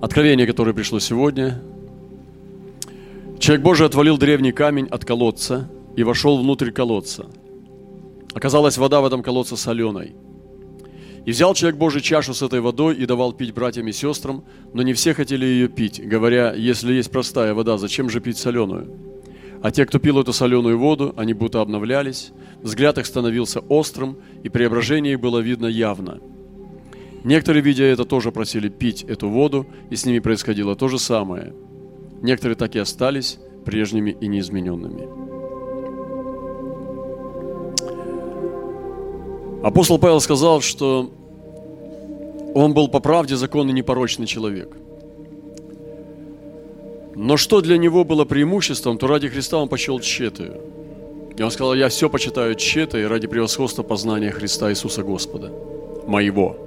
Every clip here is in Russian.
Откровение, которое пришло сегодня. Человек Божий отвалил древний камень от колодца и вошел внутрь колодца. Оказалась вода в этом колодце соленой. И взял человек Божий чашу с этой водой и давал пить братьям и сестрам, но не все хотели ее пить, говоря, если есть простая вода, зачем же пить соленую? А те, кто пил эту соленую воду, они будто обновлялись, взгляд их становился острым, и преображение их было видно явно – Некоторые, видя это, тоже просили пить эту воду, и с ними происходило то же самое. Некоторые так и остались прежними и неизмененными. Апостол Павел сказал, что он был по правде законный непорочный человек. Но что для него было преимуществом, то ради Христа он почел тщетою. И он сказал, я все почитаю тщетой ради превосходства познания Христа Иисуса Господа, моего.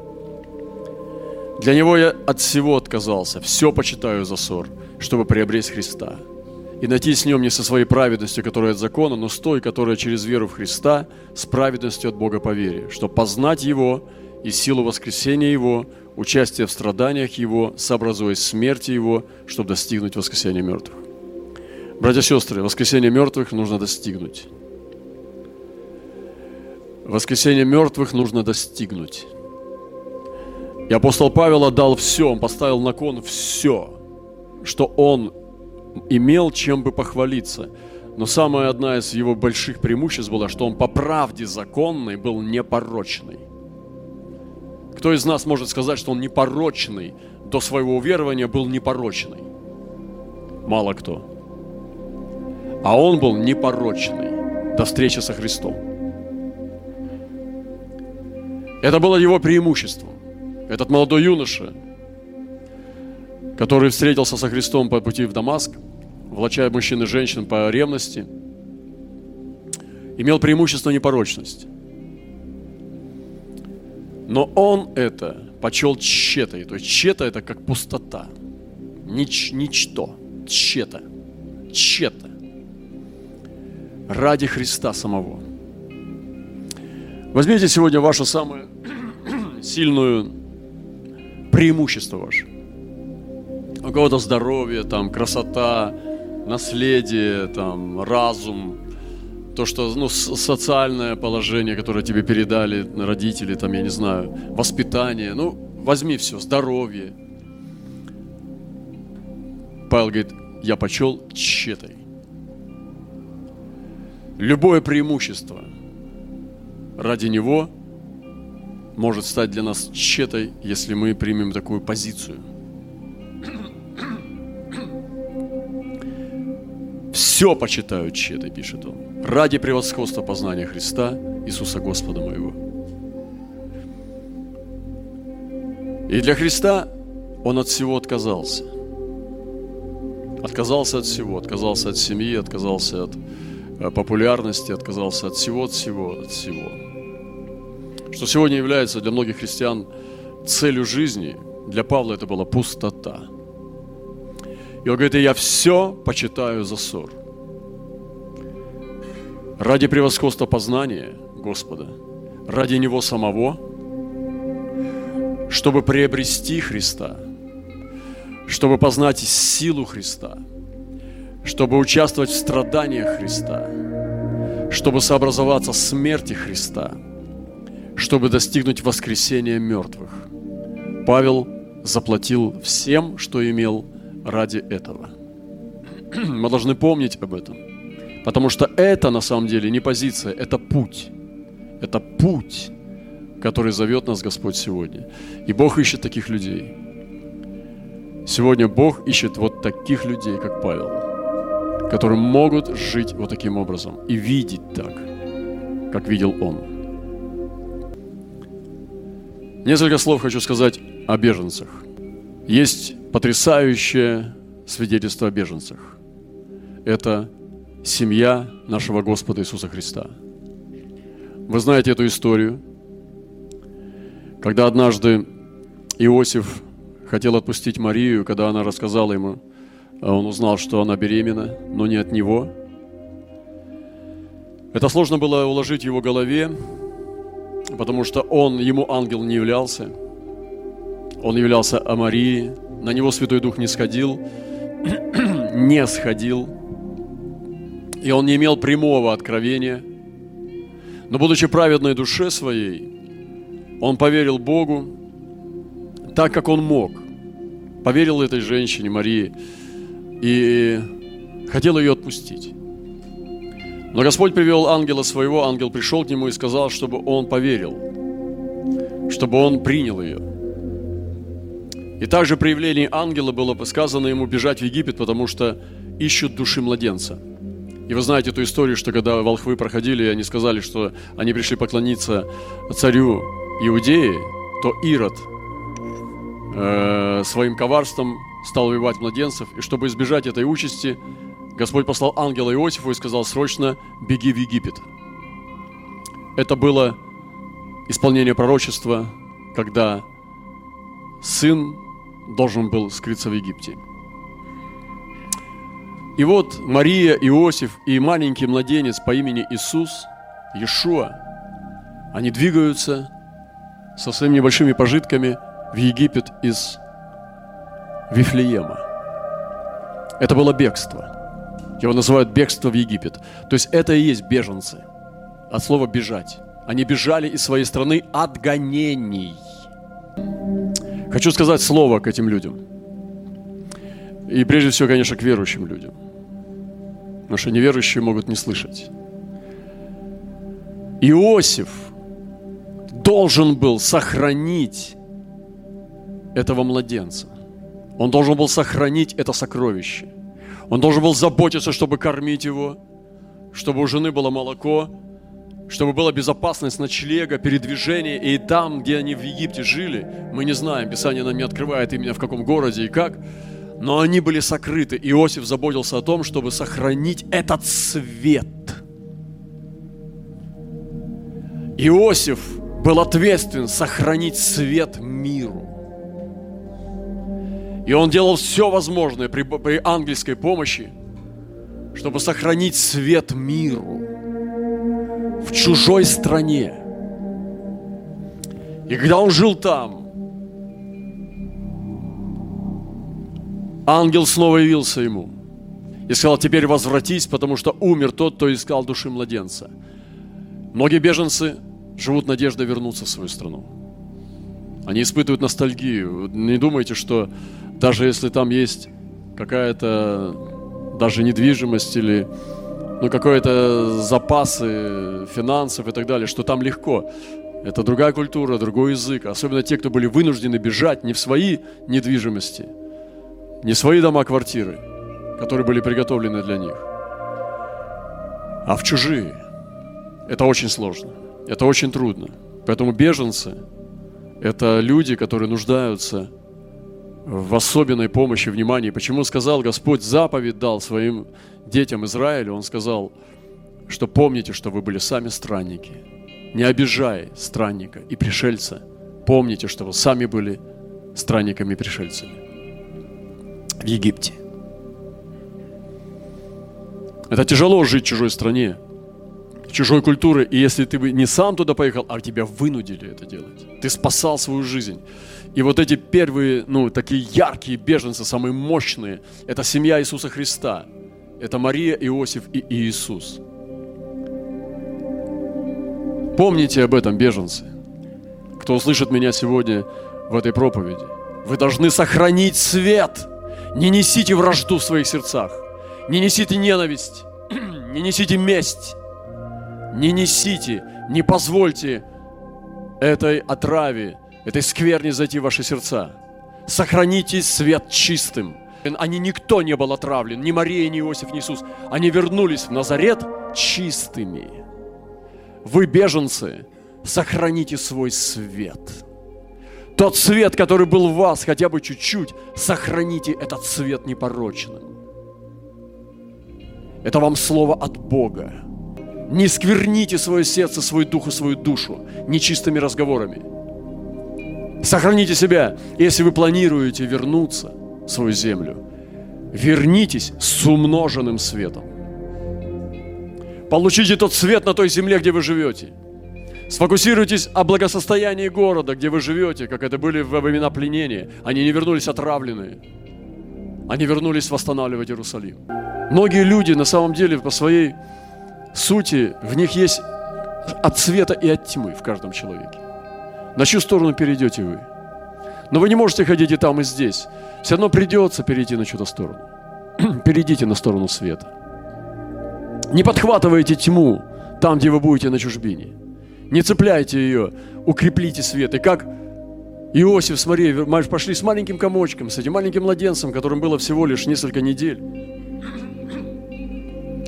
Для него я от всего отказался, все почитаю за ссор, чтобы приобрести Христа. И найти с нем не со своей праведностью, которая от закона, но с той, которая через веру в Христа, с праведностью от Бога по вере, чтобы познать Его и силу воскресения Его, участие в страданиях Его, сообразуясь смерти Его, чтобы достигнуть воскресения мертвых. Братья и сестры, воскресение мертвых нужно достигнуть. Воскресение мертвых нужно достигнуть. И апостол Павел отдал все, он поставил на кон все, что он имел чем бы похвалиться. Но самая одна из его больших преимуществ была, что он по правде законной был непорочный. Кто из нас может сказать, что он непорочный, до своего уверования был непорочный? Мало кто. А он был непорочный до встречи со Христом. Это было его преимуществом. Этот молодой юноша, который встретился со Христом по пути в Дамаск, влачая мужчин и женщин по ревности, имел преимущество непорочность. Но он это почел тщетой. То есть тщета это как пустота. Нич, ничто. Тщета. Тщета. Ради Христа самого. Возьмите сегодня вашу самую сильную преимущество ваше. У кого-то здоровье, там, красота, наследие, там, разум, то, что, ну, социальное положение, которое тебе передали родители, там, я не знаю, воспитание, ну, возьми все, здоровье. Павел говорит, я почел тщетой. Любое преимущество ради него может стать для нас тщетой, если мы примем такую позицию. Все почитаю тщетой, пишет он, ради превосходства познания Христа, Иисуса Господа моего. И для Христа он от всего отказался. Отказался от всего, отказался от семьи, отказался от э, популярности, отказался от всего, от всего, от всего что сегодня является для многих христиан целью жизни, для Павла это была пустота. И он говорит, я все почитаю за ссор. Ради превосходства познания Господа, ради Него самого, чтобы приобрести Христа, чтобы познать силу Христа, чтобы участвовать в страданиях Христа, чтобы сообразоваться смерти Христа – чтобы достигнуть воскресения мертвых. Павел заплатил всем, что имел ради этого. Мы должны помнить об этом. Потому что это на самом деле не позиция, это путь. Это путь, который зовет нас Господь сегодня. И Бог ищет таких людей. Сегодня Бог ищет вот таких людей, как Павел, которые могут жить вот таким образом и видеть так, как видел он. Несколько слов хочу сказать о беженцах. Есть потрясающее свидетельство о беженцах. Это семья нашего Господа Иисуса Христа. Вы знаете эту историю, когда однажды Иосиф хотел отпустить Марию, когда она рассказала ему, а он узнал, что она беременна, но не от него. Это сложно было уложить в его голове, потому что он, ему ангел не являлся. Он являлся о Марии. На него Святой Дух не сходил, не сходил. И он не имел прямого откровения. Но будучи праведной душе своей, он поверил Богу так, как он мог. Поверил этой женщине, Марии, и хотел ее отпустить. Но Господь привел ангела своего, ангел пришел к нему и сказал, чтобы он поверил, чтобы он принял ее. И также при явлении ангела было сказано ему бежать в Египет, потому что ищут души младенца. И вы знаете эту историю, что когда волхвы проходили, и они сказали, что они пришли поклониться царю Иудеи, то Ирод э, своим коварством стал убивать младенцев. И чтобы избежать этой участи, Господь послал ангела Иосифу и сказал, срочно беги в Египет. Это было исполнение пророчества, когда сын должен был скрыться в Египте. И вот Мария, Иосиф и маленький младенец по имени Иисус, Иешуа, они двигаются со своими небольшими пожитками в Египет из Вифлеема. Это было бегство. Его называют бегство в Египет. То есть это и есть беженцы. От слова бежать. Они бежали из своей страны от гонений. Хочу сказать слово к этим людям. И прежде всего, конечно, к верующим людям. Потому что неверующие могут не слышать. Иосиф должен был сохранить этого младенца. Он должен был сохранить это сокровище. Он должен был заботиться, чтобы кормить его, чтобы у жены было молоко, чтобы была безопасность ночлега, передвижения. И там, где они в Египте жили, мы не знаем, Писание нам не открывает именно в каком городе и как, но они были сокрыты. Иосиф заботился о том, чтобы сохранить этот свет. Иосиф был ответственен сохранить свет миру. И он делал все возможное при, при ангельской помощи, чтобы сохранить свет миру в чужой стране. И когда он жил там, ангел снова явился ему и сказал, теперь возвратись, потому что умер тот, кто искал души младенца. Многие беженцы живут надеждой вернуться в свою страну. Они испытывают ностальгию. Не думайте, что даже если там есть какая-то даже недвижимость или ну, какие-то запасы финансов и так далее, что там легко. Это другая культура, другой язык. Особенно те, кто были вынуждены бежать не в свои недвижимости, не в свои дома, квартиры, которые были приготовлены для них, а в чужие. Это очень сложно, это очень трудно. Поэтому беженцы – это люди, которые нуждаются в особенной помощи, внимании. Почему сказал Господь, заповедь дал своим детям Израиля, Он сказал, что помните, что вы были сами странники. Не обижай странника и пришельца. Помните, что вы сами были странниками и пришельцами в Египте. Это тяжело жить в чужой стране, чужой культуре. И если ты бы не сам туда поехал, а тебя вынудили это делать, ты спасал свою жизнь. И вот эти первые, ну, такие яркие беженцы, самые мощные, это семья Иисуса Христа. Это Мария, Иосиф и Иисус. Помните об этом, беженцы, кто услышит меня сегодня в этой проповеди. Вы должны сохранить свет. Не несите вражду в своих сердцах. Не несите ненависть. Не несите месть. Не несите, не позвольте этой отраве, этой скверни зайти в ваши сердца. Сохраните свет чистым. Они никто не был отравлен, ни Мария, ни Иосиф, ни Иисус. Они вернулись в Назарет чистыми. Вы, беженцы, сохраните свой свет. Тот свет, который был в вас, хотя бы чуть-чуть, сохраните этот свет непорочным. Это вам слово от Бога. Не скверните свое сердце, свой дух и свою душу нечистыми разговорами. Сохраните себя. Если вы планируете вернуться в свою землю, вернитесь с умноженным светом. Получите тот свет на той земле, где вы живете. Сфокусируйтесь о благосостоянии города, где вы живете, как это были во времена пленения. Они не вернулись отравленные. Они вернулись восстанавливать Иерусалим. Многие люди на самом деле по своей сути, в них есть от света и от тьмы в каждом человеке. На чью сторону перейдете вы? Но вы не можете ходить и там, и здесь. Все равно придется перейти на чью-то сторону. Перейдите на сторону света. Не подхватывайте тьму там, где вы будете на чужбине. Не цепляйте ее, укреплите свет. И как Иосиф с Марией пошли с маленьким комочком, с этим маленьким младенцем, которым было всего лишь несколько недель,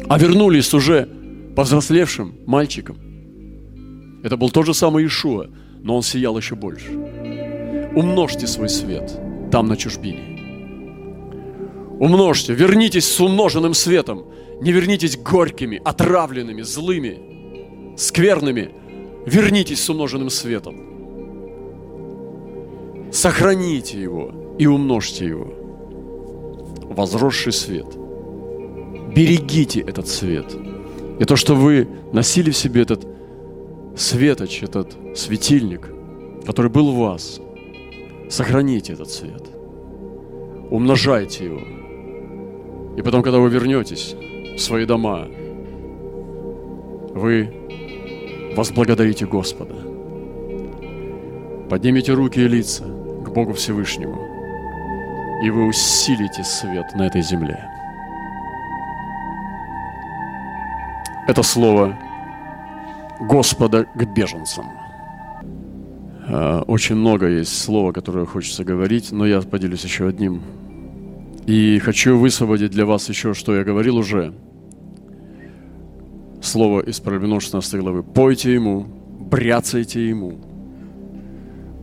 а вернулись уже повзрослевшим мальчиком. Это был тот же самый Ишуа, но он сиял еще больше. Умножьте свой свет там на чужбине. Умножьте, вернитесь с умноженным светом. Не вернитесь горькими, отравленными, злыми, скверными. Вернитесь с умноженным светом. Сохраните его и умножьте его. Возросший свет. Берегите этот свет. И то, что вы носили в себе этот светоч, этот светильник, который был в вас, сохраните этот свет. Умножайте его. И потом, когда вы вернетесь в свои дома, вы возблагодарите Господа. Поднимите руки и лица к Богу Всевышнему, и вы усилите свет на этой земле. Это слово Господа к беженцам. А, очень много есть слова, которое хочется говорить, но я поделюсь еще одним. И хочу высвободить для вас еще, что я говорил уже. Слово из 16 главы. «Пойте Ему, бряцайте Ему,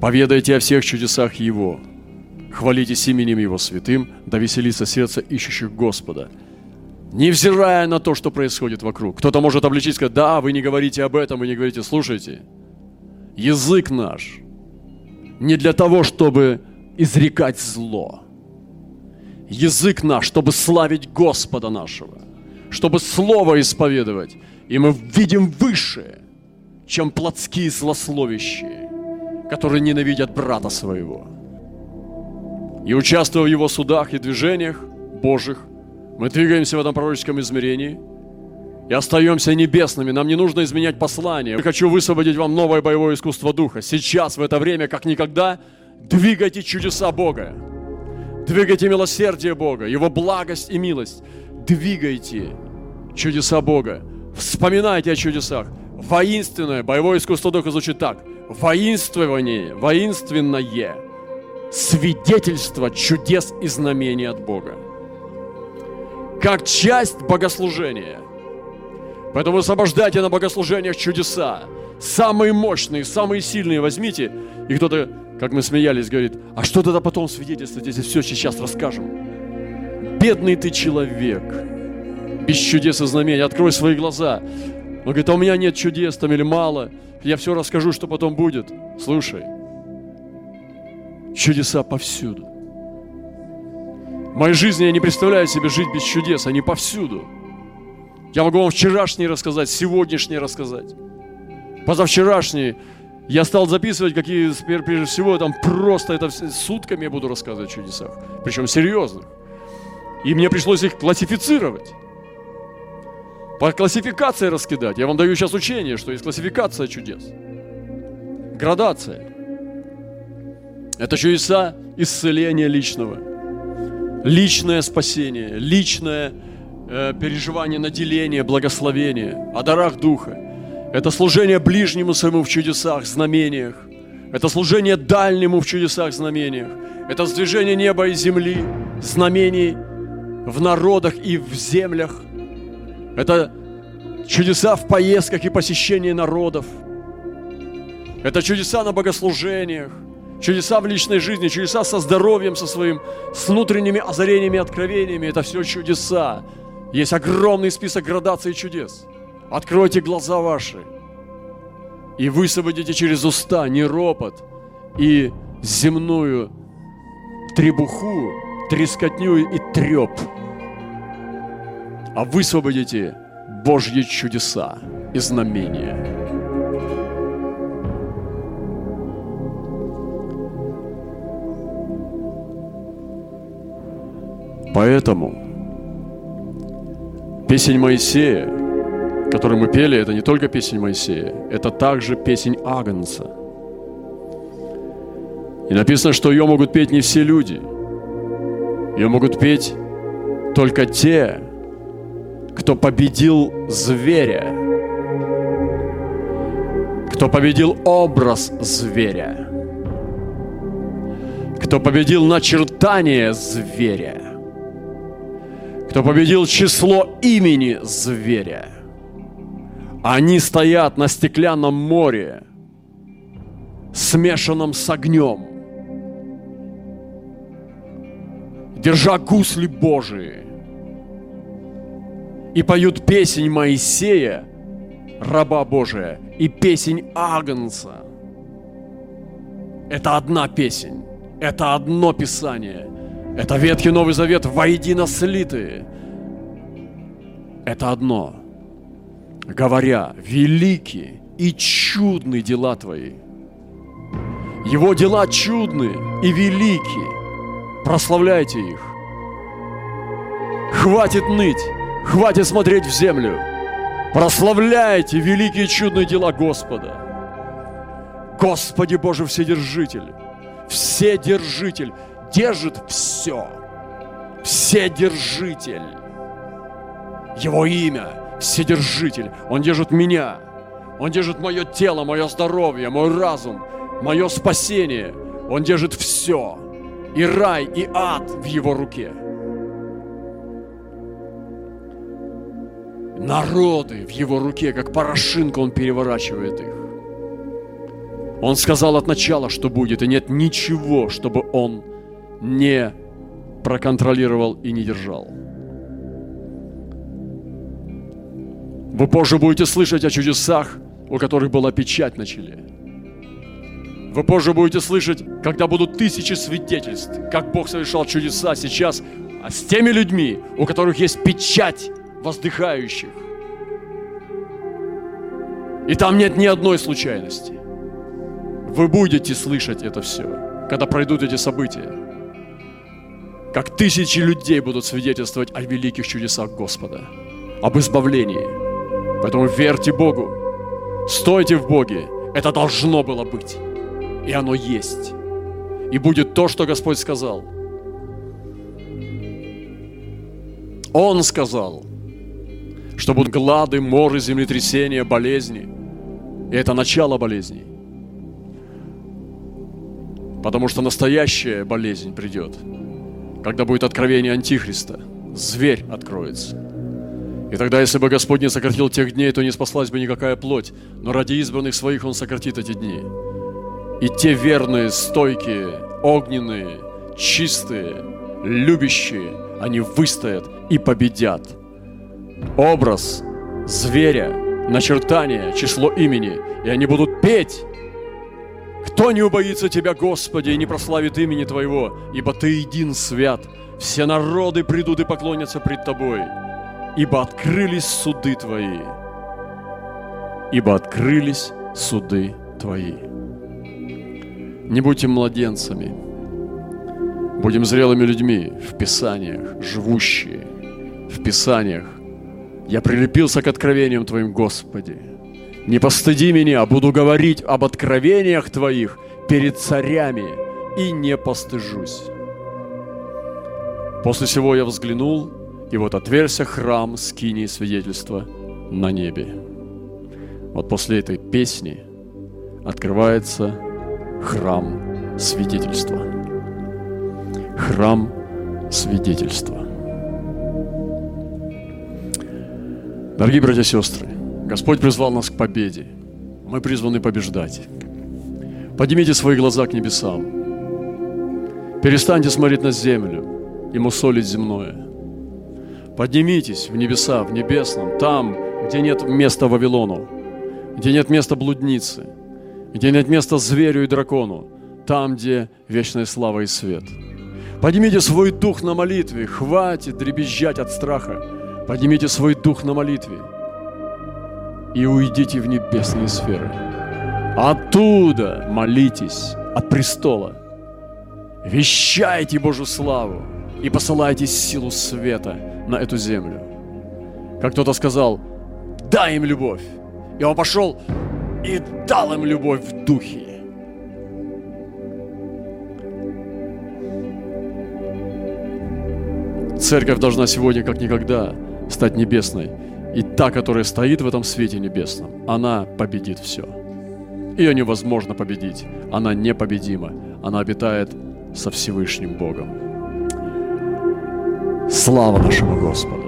поведайте о всех чудесах Его, хвалитесь именем Его святым, да веселится сердце ищущих Господа». Невзирая на то, что происходит вокруг. Кто-то может обличить сказать, да, вы не говорите об этом, вы не говорите, слушайте, язык наш не для того, чтобы изрекать зло. Язык наш, чтобы славить Господа нашего, чтобы Слово исповедовать. И мы видим выше, чем плотские злословящие, которые ненавидят брата своего. И участвуя в его судах и движениях Божьих, мы двигаемся в этом пророческом измерении и остаемся небесными. Нам не нужно изменять послание. Я хочу высвободить вам новое боевое искусство Духа. Сейчас, в это время, как никогда, двигайте чудеса Бога. Двигайте милосердие Бога, Его благость и милость. Двигайте чудеса Бога. Вспоминайте о чудесах. Воинственное боевое искусство Духа звучит так. Воинствование, воинственное свидетельство чудес и знамений от Бога как часть богослужения. Поэтому освобождайте на богослужениях чудеса. Самые мощные, самые сильные возьмите. И кто-то, как мы смеялись, говорит, а что тогда потом свидетельствовать, если все сейчас расскажем? Бедный ты человек, без чудес и знамений, открой свои глаза. Он говорит, а у меня нет чудес там или мало, я все расскажу, что потом будет. Слушай, чудеса повсюду. Моей жизни я не представляю себе жить без чудес, они повсюду. Я могу вам вчерашний рассказать, сегодняшний рассказать. Позавчерашний. Я стал записывать, какие, прежде всего, там просто это сутками я буду рассказывать о чудесах. Причем серьезных. И мне пришлось их классифицировать. По классификации раскидать. Я вам даю сейчас учение, что есть классификация чудес. Градация. Это чудеса исцеления личного личное спасение, личное э, переживание наделения, благословения, о дарах Духа. Это служение ближнему своему в чудесах, знамениях. Это служение дальнему в чудесах, знамениях. Это сдвижение неба и земли, знамений в народах и в землях. Это чудеса в поездках и посещении народов. Это чудеса на богослужениях чудеса в личной жизни, чудеса со здоровьем, со своим, с внутренними озарениями, откровениями. Это все чудеса. Есть огромный список градаций чудес. Откройте глаза ваши и высвободите через уста не ропот и земную требуху, трескотню и треп, а высвободите Божьи чудеса и знамения. Поэтому песень Моисея, которую мы пели, это не только песень Моисея, это также песень Агнца. И написано, что ее могут петь не все люди. Ее могут петь только те, кто победил зверя, кто победил образ зверя, кто победил начертание зверя, кто победил число имени зверя. Они стоят на стеклянном море, смешанном с огнем, держа гусли Божии, и поют песнь Моисея, раба Божия, и песнь Агнца. Это одна песнь, это одно Писание, это Ветхий Новый Завет воедино слитые. Это одно. Говоря, великие и чудные дела Твои. Его дела чудные и великие. Прославляйте их. Хватит ныть, хватит смотреть в землю. Прославляйте великие чудные дела Господа. Господи Боже Вседержитель, Вседержитель, держит все. Вседержитель. Его имя Вседержитель. Он держит меня. Он держит мое тело, мое здоровье, мой разум, мое спасение. Он держит все. И рай, и ад в его руке. Народы в его руке, как порошинка, он переворачивает их. Он сказал от начала, что будет, и нет ничего, чтобы он не проконтролировал и не держал. Вы позже будете слышать о чудесах, у которых была печать на челе. Вы позже будете слышать, когда будут тысячи свидетельств, как Бог совершал чудеса сейчас а с теми людьми, у которых есть печать воздыхающих. И там нет ни одной случайности. Вы будете слышать это все, когда пройдут эти события. Как тысячи людей будут свидетельствовать о великих чудесах Господа, об избавлении. Поэтому верьте Богу, стойте в Боге. Это должно было быть. И оно есть. И будет то, что Господь сказал. Он сказал, что будут глады, моры, землетрясения, болезни. И это начало болезней. Потому что настоящая болезнь придет – когда будет откровение Антихриста, зверь откроется. И тогда, если бы Господь не сократил тех дней, то не спаслась бы никакая плоть, но ради избранных своих Он сократит эти дни. И те верные, стойкие, огненные, чистые, любящие, они выстоят и победят. Образ зверя, начертание, число имени, и они будут петь кто не убоится Тебя, Господи, и не прославит имени Твоего, ибо Ты един свят. Все народы придут и поклонятся пред Тобой, ибо открылись суды Твои. Ибо открылись суды Твои. Не будьте младенцами, будем зрелыми людьми в Писаниях, живущие в Писаниях. Я прилепился к откровениям Твоим, Господи. Не постыди меня, буду говорить об откровениях Твоих перед царями и не постыжусь. После всего я взглянул, и вот отверся храм скини свидетельства на небе. Вот после этой песни открывается храм свидетельства. Храм свидетельства. Дорогие братья и сестры, Господь призвал нас к победе. Мы призваны побеждать. Поднимите свои глаза к небесам. Перестаньте смотреть на землю и мусолить земное. Поднимитесь в небеса, в небесном, там, где нет места Вавилону, где нет места блудницы, где нет места зверю и дракону, там, где вечная слава и свет. Поднимите свой дух на молитве, хватит дребезжать от страха. Поднимите свой дух на молитве – и уйдите в небесные сферы. Оттуда молитесь от престола. Вещайте Божью славу. и посылаете силу света на эту землю. Как кто-то сказал, дай им любовь. И он пошел и дал им любовь в духе. Церковь должна сегодня, как никогда, стать небесной. И та, которая стоит в этом свете небесном, она победит все. Ее невозможно победить. Она непобедима. Она обитает со Всевышним Богом. Слава нашему Господу!